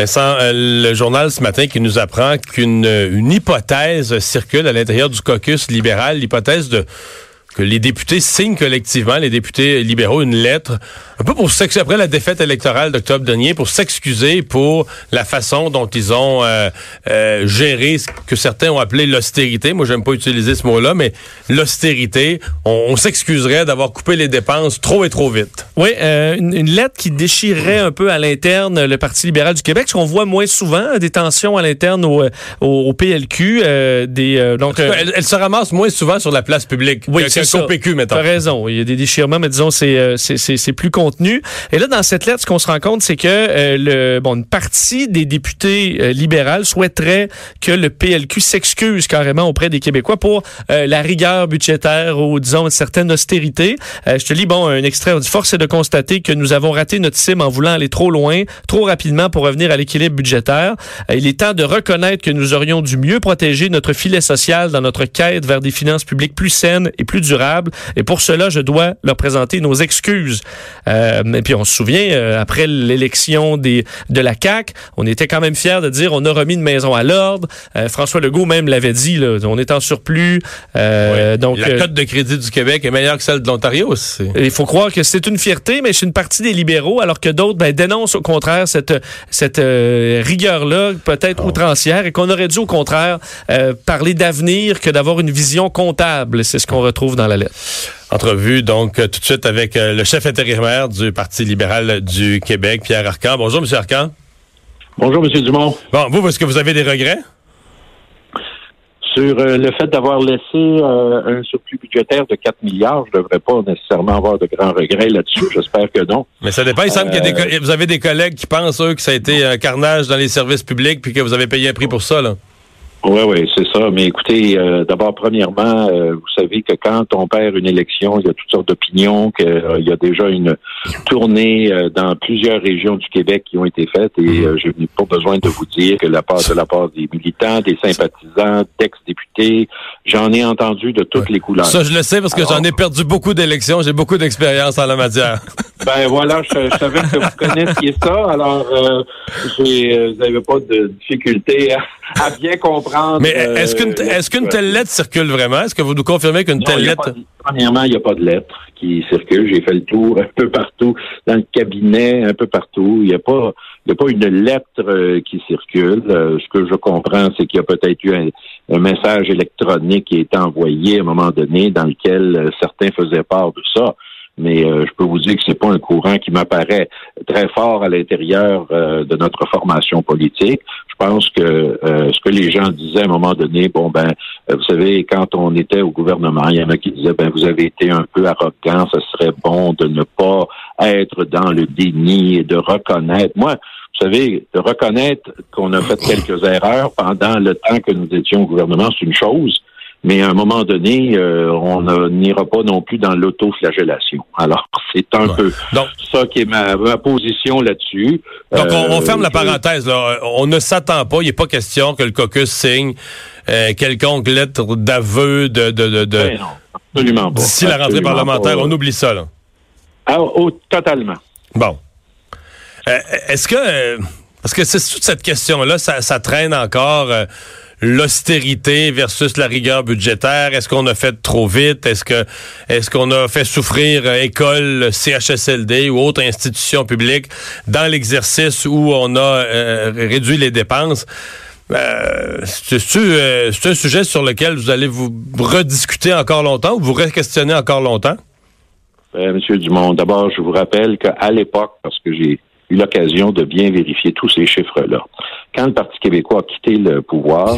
Euh, le journal ce matin qui nous apprend qu'une une hypothèse circule à l'intérieur du caucus libéral, l'hypothèse de que les députés signent collectivement, les députés libéraux, une lettre, un peu pour s'excuser, après la défaite électorale d'octobre dernier, pour s'excuser pour la façon dont ils ont euh, euh, géré ce que certains ont appelé l'austérité. Moi, j'aime pas utiliser ce mot-là, mais l'austérité, on, s'excuserait d'avoir coupé les dépenses trop et trop vite. Oui, euh, une, lettre qui déchirerait un peu à l'interne le Parti libéral du Québec, ce qu'on voit moins souvent, des tensions à l'interne au, au, PLQ. des, donc, elle, se ramasse moins souvent sur la place publique. Oui, c'est PQ, mettons. T'as raison. Il y a des déchirements, mais disons, c'est, euh, c'est, plus contenu. Et là, dans cette lettre, ce qu'on se rend compte, c'est que euh, le, bon, une partie des députés euh, libéraux souhaiterait que le PLQ s'excuse carrément auprès des Québécois pour la rigueur budgétaire ou, disons, une certaine austérité. je te lis, bon, un extrait. On dit, force est de constater que nous avons raté notre cible en voulant aller trop loin, trop rapidement pour revenir à l'équilibre budgétaire. il est temps de reconnaître que nous aurions dû mieux protéger notre filet social dans notre quête vers des finances publiques plus saines et plus et pour cela, je dois leur présenter nos excuses. Euh, et puis on se souvient, euh, après l'élection des de la CAC, on était quand même fiers de dire on a remis une maison à l'ordre. Euh, François Legault même l'avait dit, là, on est en surplus. Donc la cote de crédit du Québec est meilleure que celle de l'Ontario. Il faut croire que c'est une fierté, mais c'est une partie des libéraux, alors que d'autres ben, dénoncent au contraire cette cette rigueur là, peut-être oh. outrancière, et qu'on aurait dû au contraire parler d'avenir que d'avoir une vision comptable. C'est ce qu'on retrouve dans la lettre. Entrevue donc euh, tout de suite avec euh, le chef intérimaire du Parti libéral du Québec, Pierre Arcan. Bonjour, Monsieur Arcan. Bonjour, Monsieur Dumont. Bon, vous, est-ce que vous avez des regrets? Sur euh, le fait d'avoir laissé un surplus budgétaire de 4 milliards, je ne devrais pas nécessairement avoir de grands regrets là-dessus. J'espère que non. Mais ça dépend. Il semble que vous avez des collègues qui pensent, eux, que ça a été un carnage dans les services publics puis que vous avez payé un prix pour ça, là. Oui, oui, c'est ça. Mais écoutez, euh, d'abord, premièrement, euh, vous savez que quand on perd une élection, il y a toutes sortes d'opinions, qu'il euh, y a déjà une tournée dans plusieurs régions du Québec qui ont été faites et je n'ai pas besoin de vous dire que la part de la part des militants, des sympathisants, d'ex-députés, j'en ai entendu de toutes les couleurs. Ça, je le sais parce que j'en ai perdu beaucoup d'élections. J'ai beaucoup d'expérience en la matière. ben voilà, je, savais que vous connaissiez ça. Alors, vous n'avez pas de difficulté à bien comprendre mais est-ce qu'une euh, est-ce qu'une telle lettre circule vraiment? Est-ce que vous nous confirmez qu'une telle lettre. premièrement, il n'y a pas de lettre qui circule. J'ai fait le tour un peu partout, dans le cabinet, un peu partout. Il n'y a pas il a pas une lettre euh, qui circule. Euh, ce que je comprends, c'est qu'il y a peut-être eu un, message électronique qui est envoyé à un moment donné dans lequel certains faisaient part de ça mais euh, je peux vous dire que c'est pas un courant qui m'apparaît très fort à l'intérieur euh, de notre formation politique. Je pense que euh, ce que les gens disaient à un moment donné, bon ben, vous savez, quand on était au gouvernement, il y en a qui disaient, ben vous avez été un peu arrogant, ce serait bon de ne pas être dans le déni et de reconnaître. Moi, vous savez, de reconnaître qu'on a fait quelques erreurs pendant le temps que nous étions au gouvernement, c'est une chose. Mais à un moment donné, euh, on n'ira pas non plus dans l'autoflagellation. Alors, c'est un peu ça qui est ma, position là-dessus. Donc, on, ferme la euh, parenthèse. On ne s'attend pas, il n'est pas question que le caucus signe euh, quelconque lettre d'aveu de... de, de, de ben non, absolument pas. D'ici la rentrée parlementaire, on oublie ça. Là. Ah, oh, totalement. Bon. Est-ce que... parce que c'est toute cette question-là, ça, ça traîne encore l'austérité versus la rigueur budgétaire? Est-ce qu'on a fait trop vite? Est-ce que est-ce qu'on a fait souffrir euh, école, CHSLD ou autre institution publique dans l'exercice où on a euh, réduit les dépenses? Euh, c'est un sujet sur lequel vous allez vous rediscuter encore longtemps ou vous re-questionner encore longtemps? Monsieur Dumont, d'abord, je vous rappelle qu'à l'époque, parce que j'ai eu l'occasion de bien vérifier tous ces chiffres-là. Quand le Parti québécois a quitté le pouvoir,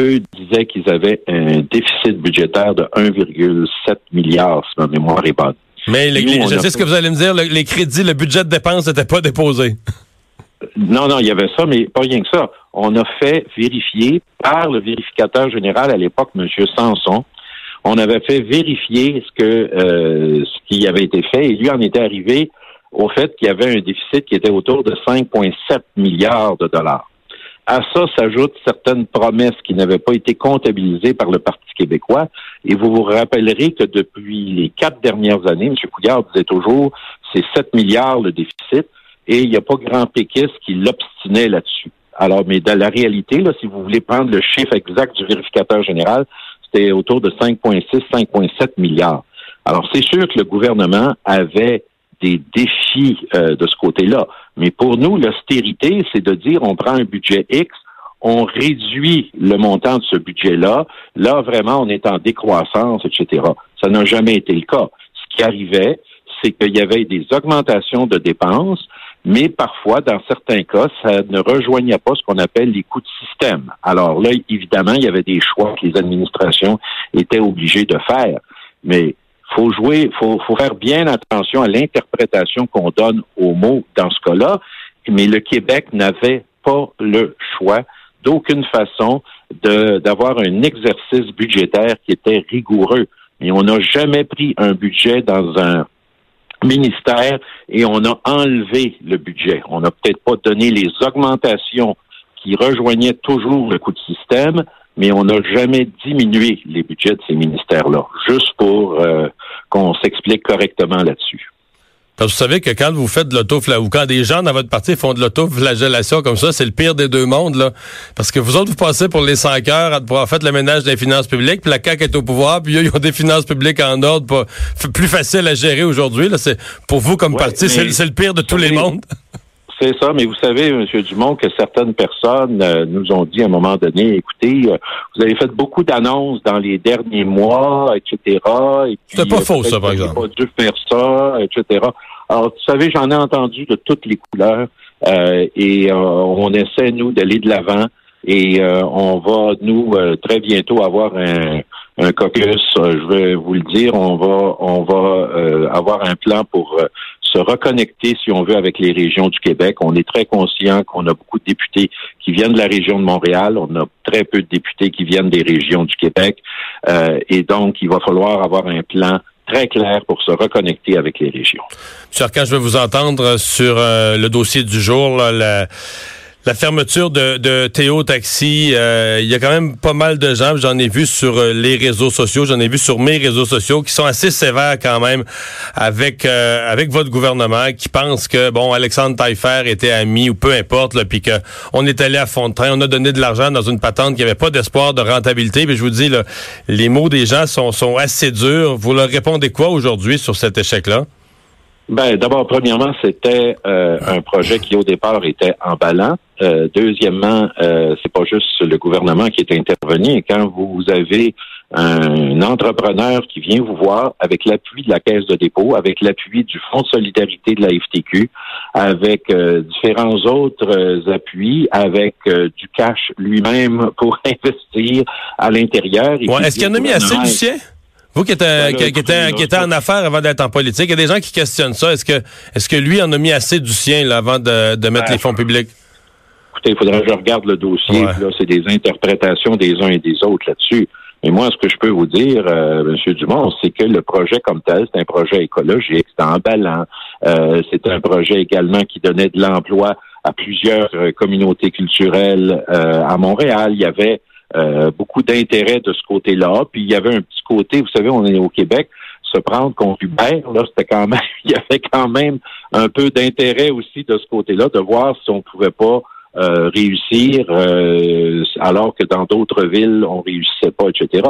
eux disaient qu'ils avaient un déficit budgétaire de 1,7 milliard, si ma mémoire est bonne. Mais je sais ce que vous allez me dire, les crédits, le budget de dépenses n'était pas déposé. Non, non, il y avait ça, mais pas rien que ça. on a fait vérifier par le vérificateur général à l'époque, M. Sanson, on avait fait vérifier ce que euh, ce qui avait été fait et lui en était arrivé au fait qu'il y avait un déficit qui était autour de 5,7 milliards de dollars. À ça s'ajoutent certaines promesses qui n'avaient pas été comptabilisées par le Parti québécois. Et vous vous rappellerez que depuis les quatre dernières années, M. Couillard disait toujours, c'est 7 milliards le déficit, et il n'y a pas grand péquiste qui l'obstinait là-dessus. Alors, mais dans la réalité, là, si vous voulez prendre le chiffre exact du vérificateur général, c'était autour de 5,6, 5,7 milliards. Alors, c'est sûr que le gouvernement avait des défis euh, de ce côté-là. Mais pour nous, l'austérité, c'est de dire on prend un budget X, on réduit le montant de ce budget-là. Là, vraiment, on est en décroissance, etc. Ça n'a jamais été le cas. Ce qui arrivait, c'est qu'il y avait des augmentations de dépenses, mais parfois, dans certains cas, ça ne rejoignait pas ce qu'on appelle les coûts de système. Alors là, évidemment, il y avait des choix que les administrations étaient obligées de faire. Mais faut jouer, faut, faut faire bien attention à l'interprétation qu'on donne aux mots dans ce cas-là. Mais le Québec n'avait pas le choix d'aucune façon d'avoir un exercice budgétaire qui était rigoureux. Mais on n'a jamais pris un budget dans un ministère et on a enlevé le budget. On n'a peut-être pas donné les augmentations qui rejoignaient toujours le coût de système, mais on n'a jamais diminué les budgets de ces ministères-là, juste pour euh, qu'on s'explique correctement là-dessus. Parce que vous savez que quand vous faites de l'auto ou quand des gens dans votre parti font de l'autoflagellation comme ça, c'est le pire des deux mondes, là. Parce que vous autres, vous passez pour les 5 heures à pouvoir faire le ménage des finances publiques, puis la CAQ est au pouvoir, puis eux, ils ont des finances publiques en ordre, pas, plus facile à gérer aujourd'hui, là. C'est, pour vous, comme parti, c'est, le pire de tous les mondes. C'est ça, mais vous savez, M. Dumont, que certaines personnes euh, nous ont dit à un moment donné, écoutez, euh, vous avez fait beaucoup d'annonces dans les derniers mois, etc. C'est pas faux, ça, par exemple. pas dû faire ça, etc. Alors, vous savez, j'en ai entendu de toutes les couleurs euh, et on essaie, nous, d'aller de l'avant et on va, nous, très bientôt avoir un, un caucus. je vais vous le dire, on va, on va avoir un plan pour se reconnecter, si on veut, avec les régions du Québec. On est très conscient qu'on a beaucoup de députés qui viennent de la région de Montréal. On a très peu de députés qui viennent des régions du Québec. Euh, et donc, il va falloir avoir un plan très clair pour se reconnecter avec les régions. Monsieur quand je vais vous entendre sur euh, le dossier du jour, la fermeture de, de Théo Taxi, euh, il y a quand même pas mal de gens, j'en ai vu sur euh, les réseaux sociaux, j'en ai vu sur mes réseaux sociaux, qui sont assez sévères quand même avec euh, avec votre gouvernement, qui pensent que bon Alexandre Taillefer était ami ou peu importe, là, puis que on est allé à fond de train, on a donné de l'argent dans une patente qui avait pas d'espoir de rentabilité. Puis je vous dis, là, les mots des gens sont sont assez durs. Vous leur répondez quoi aujourd'hui sur cet échec-là? Ben, d'abord, premièrement, c'était euh, un projet qui au départ était emballant. Euh, deuxièmement, euh, c'est pas juste le gouvernement qui est intervenu. quand vous avez un entrepreneur qui vient vous voir avec l'appui de la Caisse de dépôt, avec l'appui du Fonds de solidarité de la FTQ, avec euh, différents autres appuis, avec du cash lui-même pour investir à l'intérieur. Est-ce qu'il en a mis assez, Lucien? Vous qui êtes, qui, était, en affaires avant d'être en politique, il y a des gens qui questionnent ça. Est-ce que, est-ce que lui en a mis assez du sien là, avant de, mettre les fonds publics? Écoutez, il faudrait que je regarde le dossier. Là, c'est des interprétations des uns et des autres là-dessus. Mais moi, ce que je peux vous dire, euh, M. Dumont, c'est que le projet comme tel, c'est un projet écologique, c'est emballant. Euh, c'est un projet également qui donnait de l'emploi à plusieurs euh, communautés culturelles euh, à Montréal. Il y avait euh, beaucoup d'intérêt de ce côté-là. Puis il y avait un petit côté, vous savez, on est au Québec, se prendre contre Hubert, là, c'était quand même, il y avait quand même un peu d'intérêt aussi de ce côté-là, de voir si on pouvait pas euh, réussir euh, alors que dans d'autres villes, on réussissait pas, etc.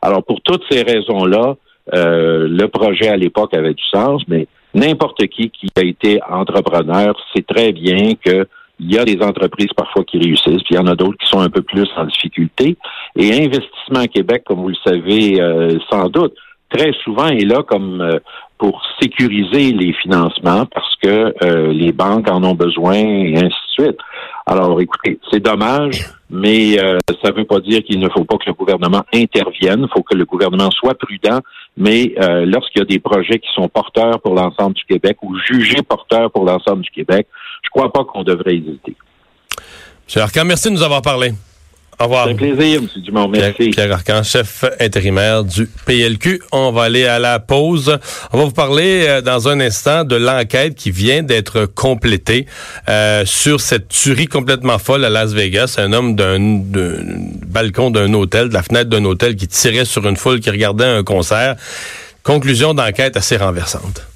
Alors, pour toutes ces raisons-là, le projet à l'époque avait du sens, mais n'importe qui qui a été entrepreneur sait très bien que il y a des entreprises parfois qui réussissent, puis il y en a d'autres qui sont un peu plus en difficulté. Et Investissement Québec, comme vous le savez euh, sans doute, très souvent est là comme euh, pour sécuriser les financements parce que euh, les banques en ont besoin et ainsi de suite. Alors, écoutez, c'est dommage, mais ça ne veut pas dire qu'il ne faut pas que le gouvernement intervienne. Il faut que le gouvernement soit prudent, mais lorsqu'il y a des projets qui sont porteurs pour l'ensemble du Québec ou jugés porteurs pour l'ensemble du Québec, je crois pas qu'on devrait hésiter. M. Arcan, merci de nous avoir parlé. Au revoir. C'est un plaisir, M. Dumont. Merci. Pierre, Pierre Arcan, chef intérimaire du PLQ. On va aller à la pause. On va vous parler euh, dans un instant de l'enquête qui vient d'être complétée euh, sur cette tuerie complètement folle à Las Vegas. Un homme d'un balcon d'un hôtel, de la fenêtre d'un hôtel qui tirait sur une foule qui regardait un concert. Conclusion d'enquête assez renversante.